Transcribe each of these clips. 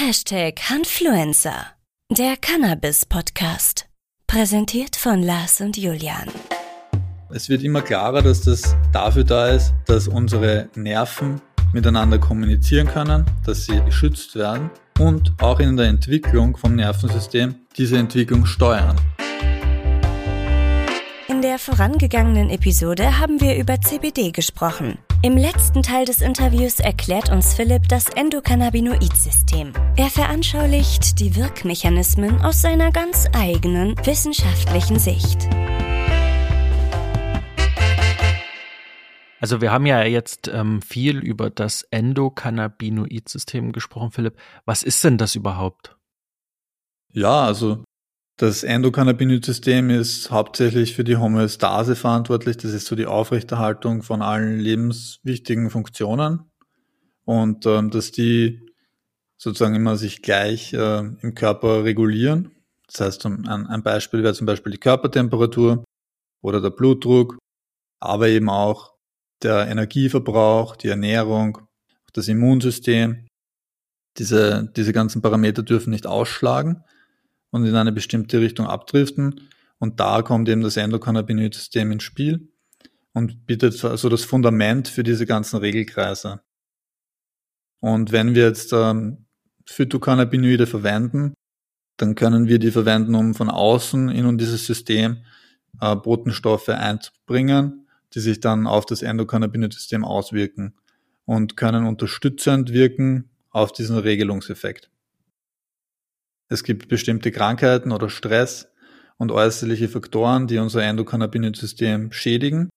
Hashtag Hanfluencer, der Cannabis-Podcast. Präsentiert von Lars und Julian. Es wird immer klarer, dass das dafür da ist, dass unsere Nerven miteinander kommunizieren können, dass sie geschützt werden und auch in der Entwicklung vom Nervensystem diese Entwicklung steuern. In der vorangegangenen Episode haben wir über CBD gesprochen. Im letzten Teil des Interviews erklärt uns Philipp das Endokannabinoid-System. Er veranschaulicht die Wirkmechanismen aus seiner ganz eigenen wissenschaftlichen Sicht. Also wir haben ja jetzt ähm, viel über das Endokannabinoid-System gesprochen, Philipp. Was ist denn das überhaupt? Ja, also das Endokannabinoid-System ist hauptsächlich für die Homöostase verantwortlich. Das ist so die Aufrechterhaltung von allen lebenswichtigen Funktionen und ähm, dass die sozusagen immer sich gleich äh, im Körper regulieren. Das heißt, ein, ein Beispiel wäre zum Beispiel die Körpertemperatur oder der Blutdruck, aber eben auch der Energieverbrauch, die Ernährung, das Immunsystem. Diese, diese ganzen Parameter dürfen nicht ausschlagen und in eine bestimmte Richtung abdriften. Und da kommt eben das Endokannabinoid-System ins Spiel und bietet so also das Fundament für diese ganzen Regelkreise. Und wenn wir jetzt ähm, Phytocannabinoide verwenden, dann können wir die verwenden, um von außen in dieses System äh, Botenstoffe einzubringen, die sich dann auf das Endokannabinoid-System auswirken und können unterstützend wirken auf diesen Regelungseffekt. Es gibt bestimmte Krankheiten oder Stress und äußerliche Faktoren, die unser Endokannabinoid-System schädigen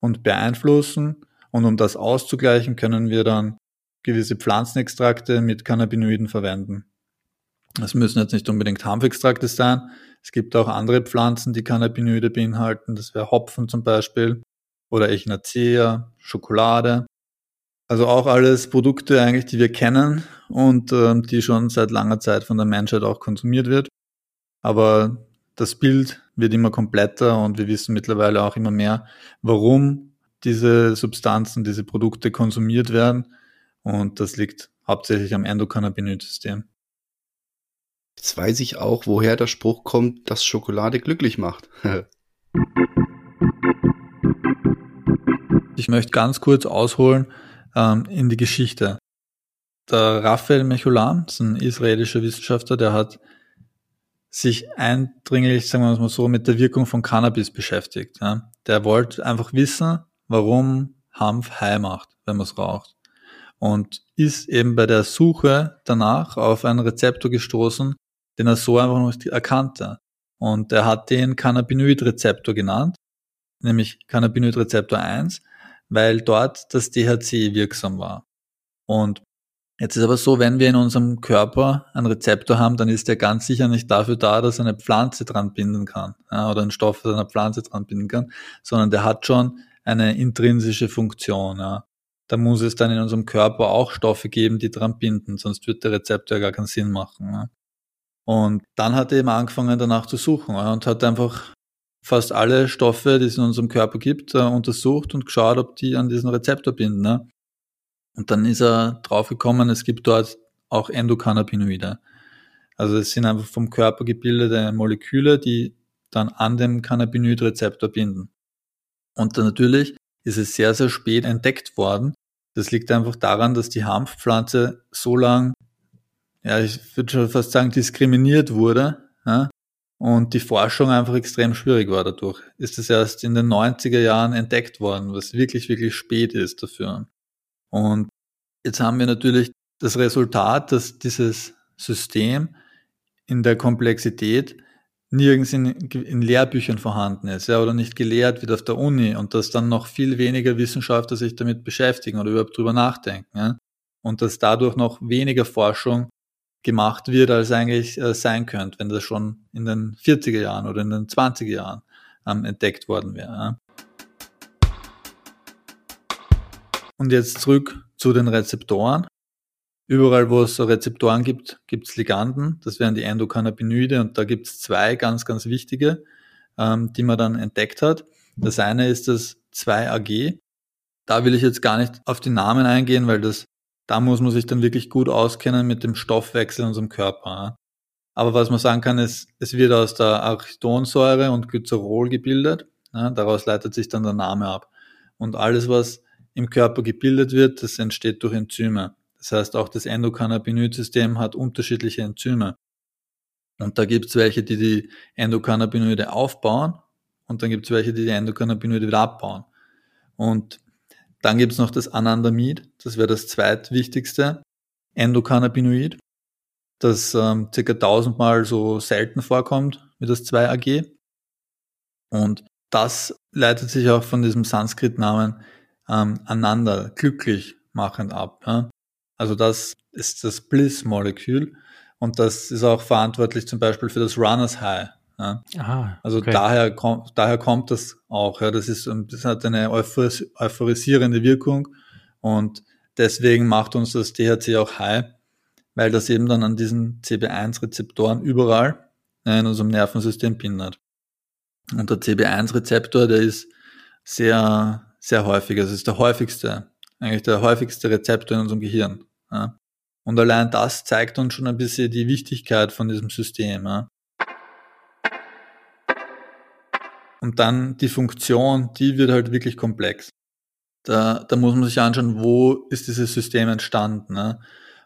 und beeinflussen. Und um das auszugleichen, können wir dann gewisse Pflanzenextrakte mit Cannabinoiden verwenden. Das müssen jetzt nicht unbedingt Hanfextrakte sein. Es gibt auch andere Pflanzen, die Cannabinoide beinhalten. Das wäre Hopfen zum Beispiel oder Echinacea, Schokolade. Also auch alles Produkte eigentlich, die wir kennen und ähm, die schon seit langer Zeit von der Menschheit auch konsumiert wird. Aber das Bild wird immer kompletter und wir wissen mittlerweile auch immer mehr, warum diese Substanzen, diese Produkte konsumiert werden. Und das liegt hauptsächlich am Endokannabinoid-System. Jetzt weiß ich auch, woher der Spruch kommt, dass Schokolade glücklich macht. ich möchte ganz kurz ausholen, ähm, in die Geschichte. Der Raphael Mechulam, ein israelischer Wissenschaftler, der hat sich eindringlich, sagen wir mal so, mit der Wirkung von Cannabis beschäftigt. Ja. Der wollte einfach wissen, warum Hanf high macht, wenn man es raucht. Und ist eben bei der Suche danach auf einen Rezeptor gestoßen, den er so einfach noch nicht erkannte. Und er hat den Cannabinoid-Rezeptor genannt, nämlich Cannabinoid-Rezeptor 1 weil dort das THC wirksam war. Und jetzt ist aber so, wenn wir in unserem Körper einen Rezeptor haben, dann ist der ganz sicher nicht dafür da, dass eine Pflanze dran binden kann ja, oder ein Stoff aus einer Pflanze dran binden kann, sondern der hat schon eine intrinsische Funktion. Ja. Da muss es dann in unserem Körper auch Stoffe geben, die dran binden, sonst wird der Rezeptor gar keinen Sinn machen. Ja. Und dann hat er eben angefangen danach zu suchen ja, und hat einfach fast alle Stoffe, die es in unserem Körper gibt, äh, untersucht und geschaut, ob die an diesen Rezeptor binden. Ne? Und dann ist er draufgekommen, es gibt dort auch Endokannabinoide. Also es sind einfach vom Körper gebildete Moleküle, die dann an dem Cannabinoid-Rezeptor binden. Und dann natürlich ist es sehr, sehr spät entdeckt worden. Das liegt einfach daran, dass die Hanfpflanze so lang, ja, ich würde schon fast sagen, diskriminiert wurde, ja, und die Forschung einfach extrem schwierig war dadurch. Ist es erst in den 90er Jahren entdeckt worden, was wirklich, wirklich spät ist dafür. Und jetzt haben wir natürlich das Resultat, dass dieses System in der Komplexität nirgends in, in Lehrbüchern vorhanden ist, ja, oder nicht gelehrt wird auf der Uni und dass dann noch viel weniger Wissenschaftler sich damit beschäftigen oder überhaupt drüber nachdenken, ja, und dass dadurch noch weniger Forschung gemacht wird, als eigentlich äh, sein könnte, wenn das schon in den 40er Jahren oder in den 20er Jahren ähm, entdeckt worden wäre. Ja. Und jetzt zurück zu den Rezeptoren. Überall, wo es so Rezeptoren gibt, gibt es Liganden. Das wären die Endokannabinoide und da gibt es zwei ganz, ganz wichtige, ähm, die man dann entdeckt hat. Das eine ist das 2AG. Da will ich jetzt gar nicht auf die Namen eingehen, weil das da muss man sich dann wirklich gut auskennen mit dem Stoffwechsel in unserem Körper. Aber was man sagen kann, ist, es wird aus der Arachidonsäure und Glycerol gebildet. Daraus leitet sich dann der Name ab. Und alles, was im Körper gebildet wird, das entsteht durch Enzyme. Das heißt, auch das Endokannabinoid-System hat unterschiedliche Enzyme. Und da gibt es welche, die die Endokannabinoide aufbauen und dann gibt es welche, die die Endokannabinoide wieder abbauen. Und dann gibt es noch das Anandamid, das wäre das zweitwichtigste Endokannabinoid, das ähm, circa tausendmal so selten vorkommt wie das 2-AG. Und das leitet sich auch von diesem Sanskrit-Namen ähm, Ananda, glücklich machend ab. Ja? Also das ist das Bliss-Molekül und das ist auch verantwortlich zum Beispiel für das Runners High. Ja. Aha, also okay. daher, kommt, daher kommt das auch. Ja. Das, ist, das hat eine euphoris euphorisierende Wirkung und deswegen macht uns das THC auch high, weil das eben dann an diesen CB1-Rezeptoren überall in unserem Nervensystem bindet. Und der CB1-Rezeptor, der ist sehr, sehr häufig. Also ist der häufigste, eigentlich der häufigste Rezeptor in unserem Gehirn. Ja. Und allein das zeigt uns schon ein bisschen die Wichtigkeit von diesem System. Ja. Und dann die Funktion, die wird halt wirklich komplex. Da, da muss man sich anschauen, wo ist dieses System entstanden. Ne?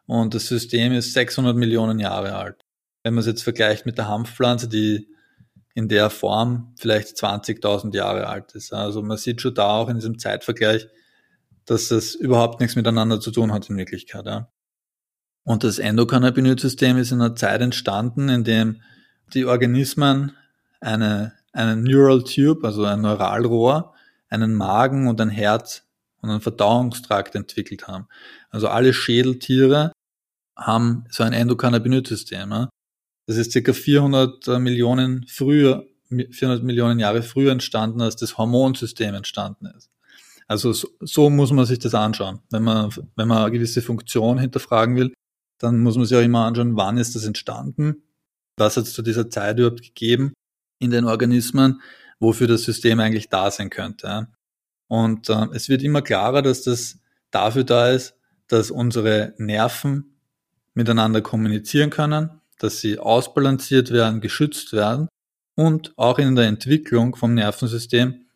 Und das System ist 600 Millionen Jahre alt. Wenn man es jetzt vergleicht mit der Hanfpflanze, die in der Form vielleicht 20.000 Jahre alt ist. Also man sieht schon da auch in diesem Zeitvergleich, dass das überhaupt nichts miteinander zu tun hat in Wirklichkeit. Ja. Und das Endokannabinoid-System ist in einer Zeit entstanden, in dem die Organismen eine einen Neural Tube, also ein Neuralrohr, einen Magen und ein Herz und einen Verdauungstrakt entwickelt haben. Also alle Schädeltiere haben so ein Endokannabinoid-System. Das ist circa 400 äh, Millionen früher, 400 Millionen Jahre früher entstanden, als das Hormonsystem entstanden ist. Also so, so muss man sich das anschauen. Wenn man, wenn man eine gewisse Funktion hinterfragen will, dann muss man sich auch immer anschauen, wann ist das entstanden, was hat es zu dieser Zeit überhaupt gegeben in den Organismen, wofür das System eigentlich da sein könnte. Und äh, es wird immer klarer, dass das dafür da ist, dass unsere Nerven miteinander kommunizieren können, dass sie ausbalanciert werden, geschützt werden und auch in der Entwicklung vom Nervensystem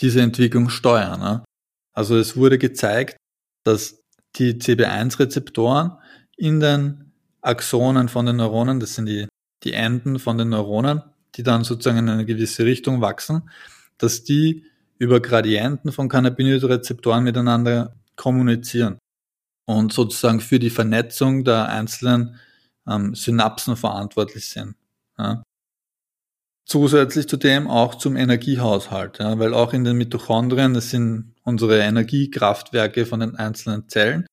diese Entwicklung steuern. Also es wurde gezeigt, dass die CB1-Rezeptoren in den Axonen von den Neuronen, das sind die, die Enden von den Neuronen, die dann sozusagen in eine gewisse Richtung wachsen, dass die über Gradienten von Cannabinoidrezeptoren miteinander kommunizieren und sozusagen für die Vernetzung der einzelnen ähm, Synapsen verantwortlich sind. Ja. Zusätzlich zu dem auch zum Energiehaushalt, ja, weil auch in den Mitochondrien, das sind unsere Energiekraftwerke von den einzelnen Zellen,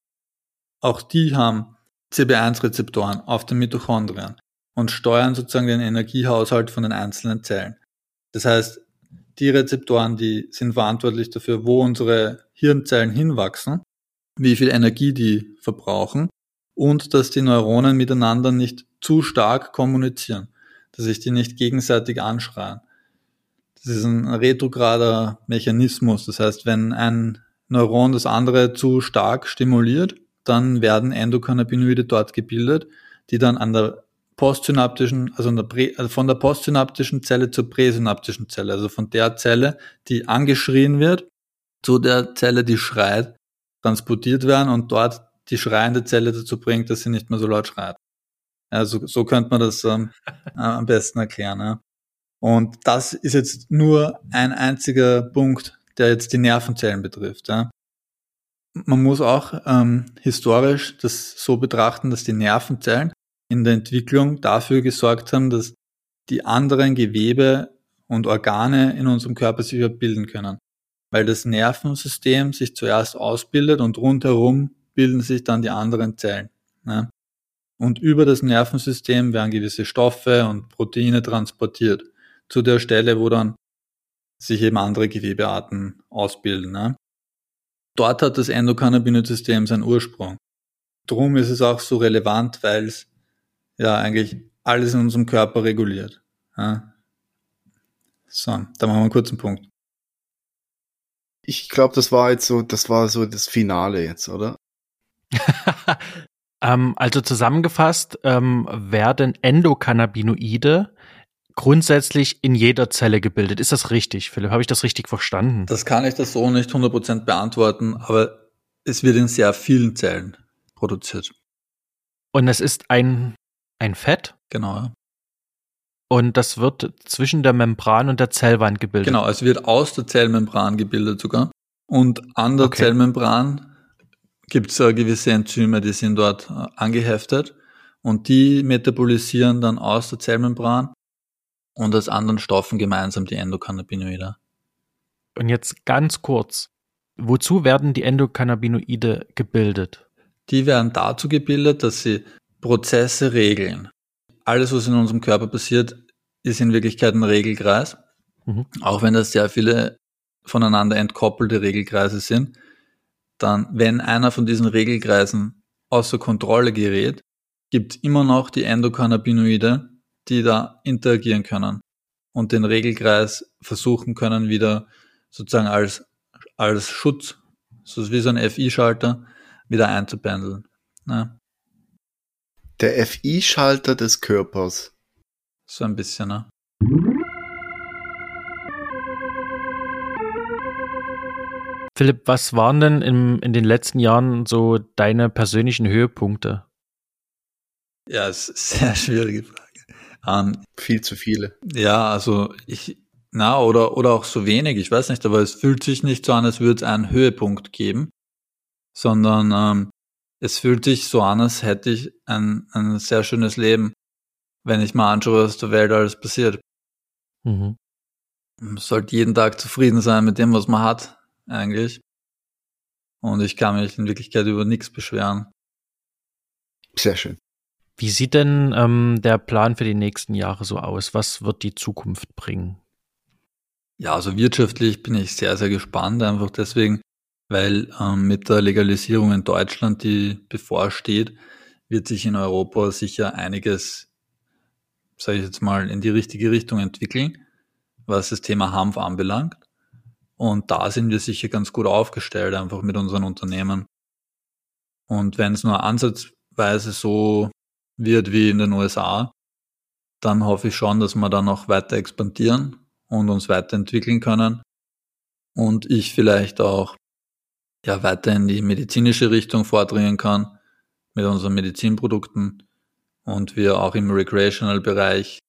auch die haben CB1-Rezeptoren auf den Mitochondrien und steuern sozusagen den Energiehaushalt von den einzelnen Zellen. Das heißt, die Rezeptoren, die sind verantwortlich dafür, wo unsere Hirnzellen hinwachsen, wie viel Energie die verbrauchen und dass die Neuronen miteinander nicht zu stark kommunizieren, dass sich die nicht gegenseitig anschreien. Das ist ein retrograder Mechanismus. Das heißt, wenn ein Neuron das andere zu stark stimuliert, dann werden Endokannabinoide dort gebildet, die dann an der postsynaptischen, also, der also von der postsynaptischen Zelle zur präsynaptischen Zelle, also von der Zelle, die angeschrien wird, zu der Zelle, die schreit, transportiert werden und dort die schreiende Zelle dazu bringt, dass sie nicht mehr so laut schreit. Also so könnte man das ähm, am besten erklären. Ja. Und das ist jetzt nur ein einziger Punkt, der jetzt die Nervenzellen betrifft. Ja. Man muss auch ähm, historisch das so betrachten, dass die Nervenzellen in der Entwicklung dafür gesorgt haben, dass die anderen Gewebe und Organe in unserem Körper sich bilden können. Weil das Nervensystem sich zuerst ausbildet und rundherum bilden sich dann die anderen Zellen. Ne? Und über das Nervensystem werden gewisse Stoffe und Proteine transportiert zu der Stelle, wo dann sich eben andere Gewebearten ausbilden. Ne? Dort hat das Endokannabinoid-System seinen Ursprung. Drum ist es auch so relevant, weil es ja eigentlich alles in unserem Körper reguliert. Ja. So, da machen wir einen kurzen Punkt. Ich glaube, das war jetzt so, das war so das Finale jetzt, oder? ähm, also zusammengefasst ähm, werden Endokannabinoide grundsätzlich in jeder Zelle gebildet. Ist das richtig, Philipp? Habe ich das richtig verstanden? Das kann ich das so nicht 100% beantworten, aber es wird in sehr vielen Zellen produziert. Und es ist ein, ein Fett? Genau. Ja. Und das wird zwischen der Membran und der Zellwand gebildet. Genau, es wird aus der Zellmembran gebildet sogar. Und an der okay. Zellmembran gibt es äh, gewisse Enzyme, die sind dort äh, angeheftet und die metabolisieren dann aus der Zellmembran und aus anderen Stoffen gemeinsam die Endokannabinoide. Und jetzt ganz kurz, wozu werden die Endokannabinoide gebildet? Die werden dazu gebildet, dass sie Prozesse regeln. Alles, was in unserem Körper passiert, ist in Wirklichkeit ein Regelkreis. Mhm. Auch wenn das sehr viele voneinander entkoppelte Regelkreise sind, dann, wenn einer von diesen Regelkreisen außer Kontrolle gerät, gibt immer noch die Endokannabinoide, die da interagieren können und den Regelkreis versuchen können, wieder sozusagen als, als Schutz, so wie so ein FI-Schalter, wieder einzupendeln. Ne? Der FI-Schalter des Körpers. So ein bisschen, ne? Philipp, was waren denn im, in den letzten Jahren so deine persönlichen Höhepunkte? Ja, es ist eine sehr schwierige Frage. Ähm, Viel zu viele. Ja, also ich, na, oder, oder auch so wenig, ich weiß nicht, aber es fühlt sich nicht so an, als würde es einen Höhepunkt geben, sondern ähm, es fühlt sich so an, als hätte ich ein, ein sehr schönes Leben, wenn ich mal anschaue, was der Welt alles passiert. Mhm. Man sollte jeden Tag zufrieden sein mit dem, was man hat, eigentlich. Und ich kann mich in Wirklichkeit über nichts beschweren. Sehr schön. Wie sieht denn ähm, der Plan für die nächsten Jahre so aus? Was wird die Zukunft bringen? Ja, also wirtschaftlich bin ich sehr, sehr gespannt, einfach deswegen, weil ähm, mit der Legalisierung in Deutschland, die bevorsteht, wird sich in Europa sicher einiges, sage ich jetzt mal, in die richtige Richtung entwickeln, was das Thema Hanf anbelangt. Und da sind wir sicher ganz gut aufgestellt, einfach mit unseren Unternehmen. Und wenn es nur ansatzweise so wird wie in den USA, dann hoffe ich schon, dass wir dann noch weiter expandieren und uns weiterentwickeln können und ich vielleicht auch ja weiter in die medizinische Richtung vordringen kann mit unseren Medizinprodukten und wir auch im Recreational-Bereich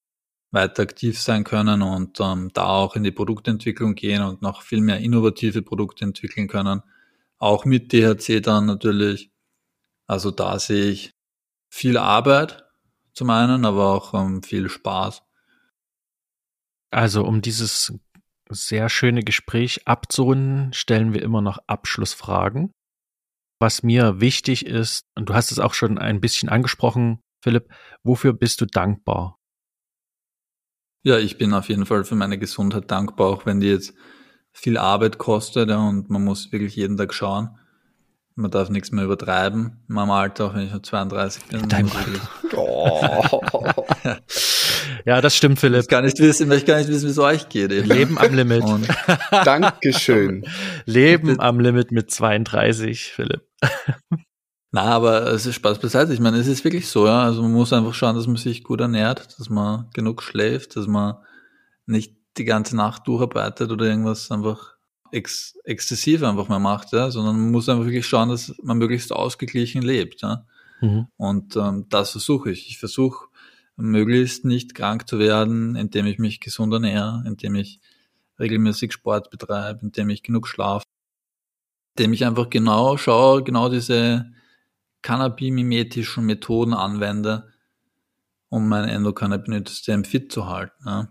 weiter aktiv sein können und ähm, da auch in die Produktentwicklung gehen und noch viel mehr innovative Produkte entwickeln können. Auch mit DHC dann natürlich. Also da sehe ich viel Arbeit zum einen, aber auch ähm, viel Spaß. Also um dieses sehr schöne Gespräch abzurunden, stellen wir immer noch Abschlussfragen. Was mir wichtig ist, und du hast es auch schon ein bisschen angesprochen, Philipp, wofür bist du dankbar? Ja, ich bin auf jeden Fall für meine Gesundheit dankbar, auch wenn die jetzt viel Arbeit kostet und man muss wirklich jeden Tag schauen. Man darf nichts mehr übertreiben in meinem Alter, auch wenn ich nur 32 bin. Dein Alter. Oh. ja, das stimmt, Philipp. Ich kann nicht wissen, ich gar nicht wissen, wie es euch geht. Eben. Leben am Limit. Und Dankeschön. Leben am Limit mit 32, Philipp. Na, aber es ist Spaß beiseite. Ich meine, es ist wirklich so, ja. Also man muss einfach schauen, dass man sich gut ernährt, dass man genug schläft, dass man nicht die ganze Nacht durcharbeitet oder irgendwas einfach ex exzessiv einfach mal macht, ja, sondern man muss einfach wirklich schauen, dass man möglichst ausgeglichen lebt. Ja. Mhm. Und ähm, das versuche ich. Ich versuche möglichst nicht krank zu werden, indem ich mich gesund ernähre, indem ich regelmäßig Sport betreibe, indem ich genug schlafe, indem ich einfach genau schaue, genau diese cannabimimetischen Methoden anwende, um mein Endokannabinoid-System fit zu halten. Ja.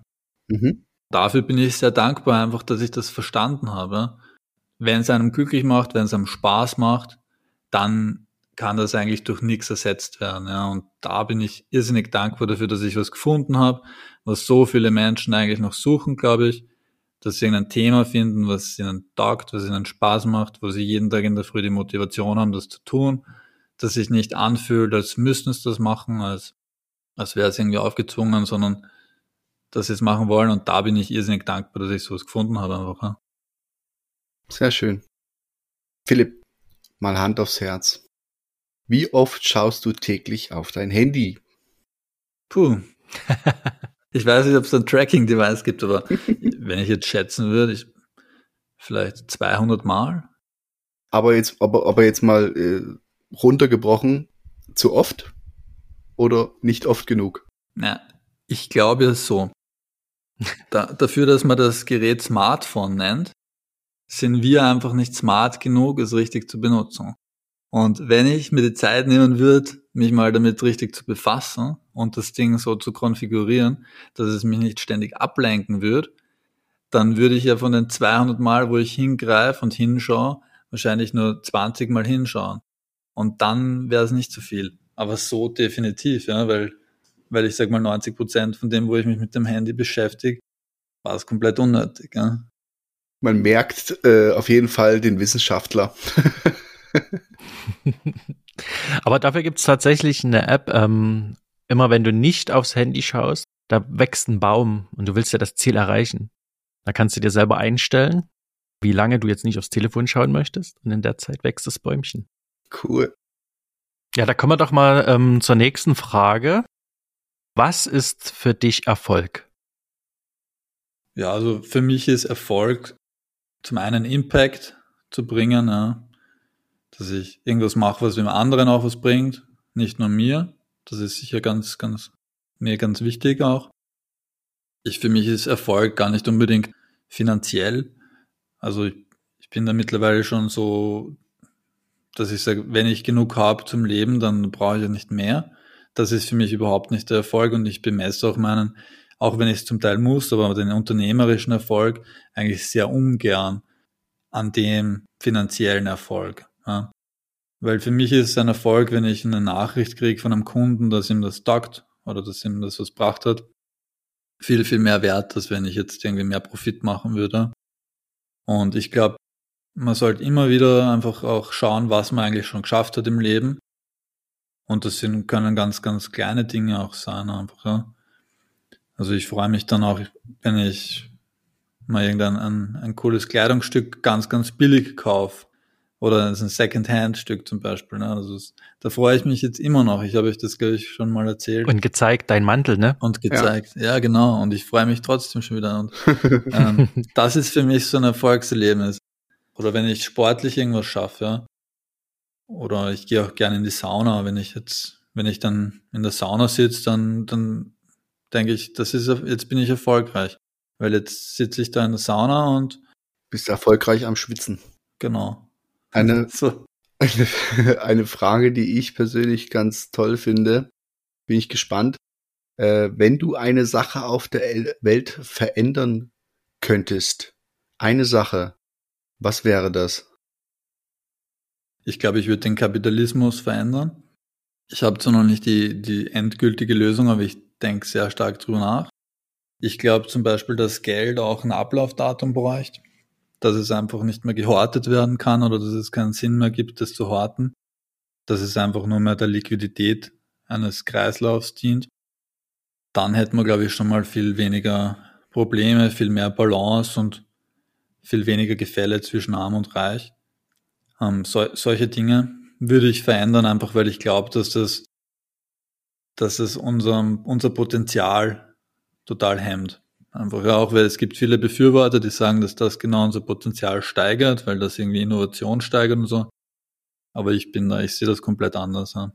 Mhm dafür bin ich sehr dankbar, einfach, dass ich das verstanden habe. Wenn es einem glücklich macht, wenn es einem Spaß macht, dann kann das eigentlich durch nichts ersetzt werden. Ja. Und da bin ich irrsinnig dankbar dafür, dass ich was gefunden habe, was so viele Menschen eigentlich noch suchen, glaube ich, dass sie ein Thema finden, was ihnen taugt, was ihnen Spaß macht, wo sie jeden Tag in der Früh die Motivation haben, das zu tun, dass sich nicht anfühlt, als müssten sie das machen, als, als wäre es irgendwie aufgezwungen, sondern das jetzt machen wollen. Und da bin ich irrsinnig dankbar, dass ich sowas gefunden habe einfach. Ja. Sehr schön. Philipp, mal Hand aufs Herz. Wie oft schaust du täglich auf dein Handy? Puh. Ich weiß nicht, ob es ein Tracking-Device gibt, aber wenn ich jetzt schätzen würde, ich, vielleicht 200 Mal. Aber jetzt, aber, aber jetzt mal äh, runtergebrochen, zu oft oder nicht oft genug? Ja, ich glaube so. Da, dafür, dass man das Gerät Smartphone nennt, sind wir einfach nicht smart genug, es richtig zu benutzen. Und wenn ich mir die Zeit nehmen würde, mich mal damit richtig zu befassen und das Ding so zu konfigurieren, dass es mich nicht ständig ablenken würde, dann würde ich ja von den 200 Mal, wo ich hingreife und hinschaue, wahrscheinlich nur 20 Mal hinschauen. Und dann wäre es nicht so viel. Aber so definitiv, ja, weil, weil ich sag mal 90 Prozent von dem, wo ich mich mit dem Handy beschäftige, war es komplett unnötig. Ja. Man merkt äh, auf jeden Fall den Wissenschaftler. Aber dafür gibt es tatsächlich eine App, ähm, immer wenn du nicht aufs Handy schaust, da wächst ein Baum und du willst ja das Ziel erreichen. Da kannst du dir selber einstellen, wie lange du jetzt nicht aufs Telefon schauen möchtest und in der Zeit wächst das Bäumchen. Cool. Ja, da kommen wir doch mal ähm, zur nächsten Frage. Was ist für dich Erfolg? Ja, also für mich ist Erfolg zum einen Impact zu bringen, ja, dass ich irgendwas mache, was dem anderen auch was bringt, nicht nur mir. Das ist sicher ganz, ganz, mir ganz wichtig auch. Ich, für mich ist Erfolg gar nicht unbedingt finanziell. Also ich, ich bin da mittlerweile schon so, dass ich sage, wenn ich genug habe zum Leben, dann brauche ich ja nicht mehr. Das ist für mich überhaupt nicht der Erfolg und ich bemesse auch meinen, auch wenn ich es zum Teil muss, aber den unternehmerischen Erfolg eigentlich sehr ungern an dem finanziellen Erfolg. Ja. Weil für mich ist es ein Erfolg, wenn ich eine Nachricht kriege von einem Kunden, dass ihm das taugt oder dass ihm das was gebracht hat. Viel, viel mehr wert, als wenn ich jetzt irgendwie mehr Profit machen würde. Und ich glaube, man sollte immer wieder einfach auch schauen, was man eigentlich schon geschafft hat im Leben. Und das sind, können ganz, ganz kleine Dinge auch sein, einfach, ja. Also ich freue mich dann auch, wenn ich mal irgendein ein, ein cooles Kleidungsstück ganz, ganz billig kaufe oder ein Second-Hand-Stück zum Beispiel. Ne? Also das, da freue ich mich jetzt immer noch. Ich habe euch das, glaube ich, schon mal erzählt. Und gezeigt, dein Mantel, ne? Und gezeigt, ja, ja genau. Und ich freue mich trotzdem schon wieder. Und ähm, das ist für mich so ein Erfolgserlebnis. Oder wenn ich sportlich irgendwas schaffe, ja. Oder ich gehe auch gerne in die Sauna. Wenn ich jetzt, wenn ich dann in der Sauna sitze, dann, dann denke ich, das ist, jetzt bin ich erfolgreich. Weil jetzt sitze ich da in der Sauna und bist erfolgreich am Schwitzen. Genau. Eine, so. eine, eine Frage, die ich persönlich ganz toll finde, bin ich gespannt. Äh, wenn du eine Sache auf der Welt verändern könntest, eine Sache, was wäre das? Ich glaube, ich würde den Kapitalismus verändern. Ich habe zwar noch nicht die, die endgültige Lösung, aber ich denke sehr stark drüber nach. Ich glaube zum Beispiel, dass Geld auch ein Ablaufdatum bräuchte dass es einfach nicht mehr gehortet werden kann oder dass es keinen Sinn mehr gibt, das zu horten, dass es einfach nur mehr der Liquidität eines Kreislaufs dient, dann hätten wir, glaube ich, schon mal viel weniger Probleme, viel mehr Balance und viel weniger Gefälle zwischen Arm und Reich. Ähm, so, solche Dinge würde ich verändern, einfach weil ich glaube, dass das, dass es unser, unser Potenzial total hemmt. Einfach auch, weil es gibt viele Befürworter, die sagen, dass das genau unser Potenzial steigert, weil das irgendwie Innovation steigert und so. Aber ich bin da, ich sehe das komplett anders. Ja.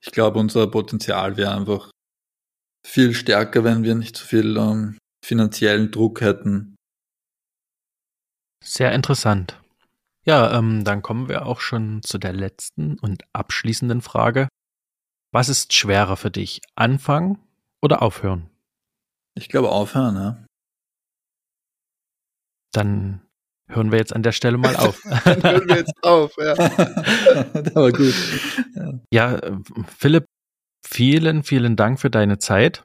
Ich glaube, unser Potenzial wäre einfach viel stärker, wenn wir nicht so viel ähm, finanziellen Druck hätten. Sehr interessant. Ja, ähm, dann kommen wir auch schon zu der letzten und abschließenden Frage. Was ist schwerer für dich? Anfangen oder aufhören? Ich glaube aufhören, ja. Dann hören wir jetzt an der Stelle mal auf. Dann hören wir jetzt auf, ja. das war gut. Ja. ja, Philipp, vielen, vielen Dank für deine Zeit.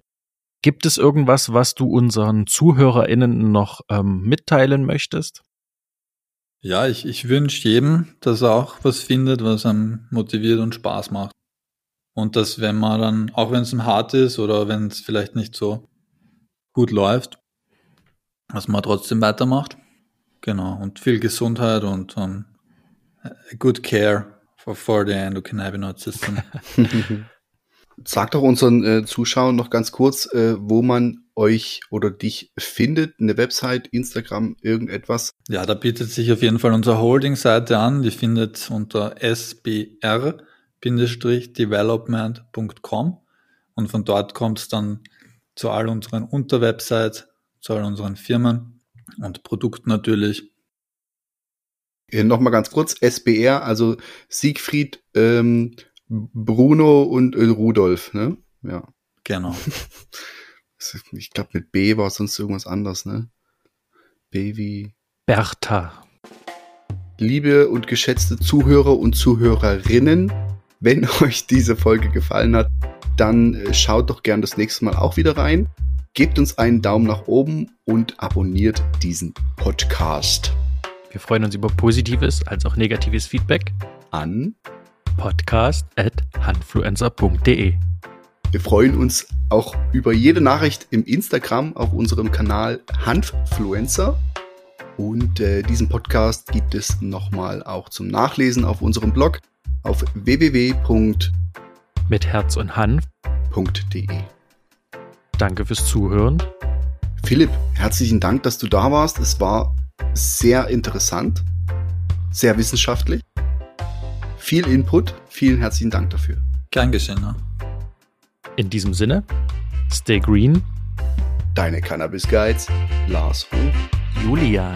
Gibt es irgendwas, was du unseren ZuhörerInnen noch ähm, mitteilen möchtest? Ja, ich, ich wünsche jedem, dass er auch was findet, was einem motiviert und Spaß macht. Und dass, wenn man dann, auch wenn es ihm hart ist oder wenn es vielleicht nicht so gut läuft, dass man trotzdem weitermacht. Genau. Und viel Gesundheit und um, good care for, for the endocannabinoid system. Sag doch unseren äh, Zuschauern noch ganz kurz, äh, wo man euch oder dich findet, eine Website, Instagram, irgendetwas. Ja, da bietet sich auf jeden Fall unsere Holding-Seite an. Die findet unter sbr-development.com und von dort kommt es dann zu all unseren Unterwebsites, zu all unseren Firmen und Produkten natürlich. Äh, Nochmal ganz kurz, SBR, also Siegfried, ähm, Bruno und äh, Rudolf, ne? Ja. Genau. ich glaube mit B war sonst irgendwas anders, ne? B wie Bertha. Liebe und geschätzte Zuhörer und Zuhörerinnen, wenn euch diese Folge gefallen hat, dann äh, schaut doch gern das nächste Mal auch wieder rein. Gebt uns einen Daumen nach oben und abonniert diesen Podcast. Wir freuen uns über positives als auch negatives Feedback An. podcast at handfluencer.de. Wir freuen uns auch über jede Nachricht im Instagram auf unserem Kanal Hanffluencer. Und äh, diesen Podcast gibt es nochmal auch zum Nachlesen auf unserem Blog auf www.de. Mit Herz und Hanf. Danke fürs Zuhören. Philipp, herzlichen Dank, dass du da warst. Es war sehr interessant, sehr wissenschaftlich. Viel Input. Vielen herzlichen Dank dafür. Gern geschehen. Ne? In diesem Sinne, stay green. Deine Cannabis Guides, Lars und Julian.